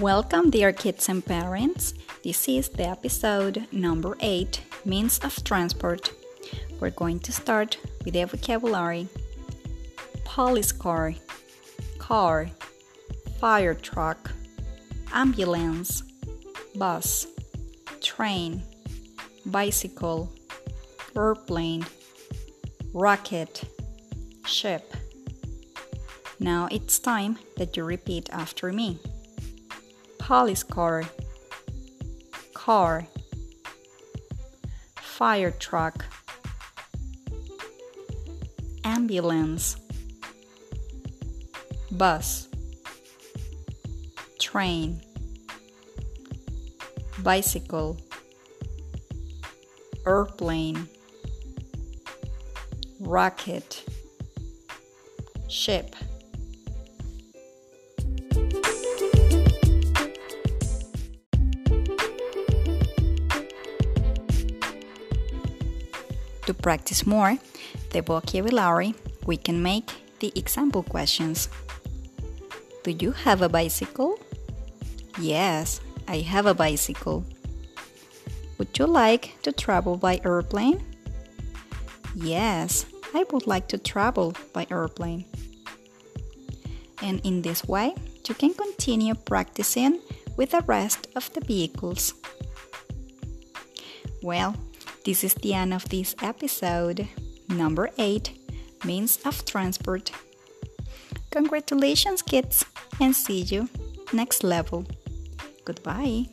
Welcome, dear kids and parents. This is the episode number 8 Means of Transport. We're going to start with the vocabulary police car, car, fire truck, ambulance, bus, train, bicycle, airplane, rocket, ship. Now it's time that you repeat after me police car, car, fire truck, ambulance, bus, train, bicycle, airplane, rocket, ship. To practice more the vocabulary, we can make the example questions. Do you have a bicycle? Yes, I have a bicycle. Would you like to travel by airplane? Yes, I would like to travel by airplane. And in this way, you can continue practicing with the rest of the vehicles. Well, this is the end of this episode, number 8 Means of Transport. Congratulations, kids, and see you next level. Goodbye.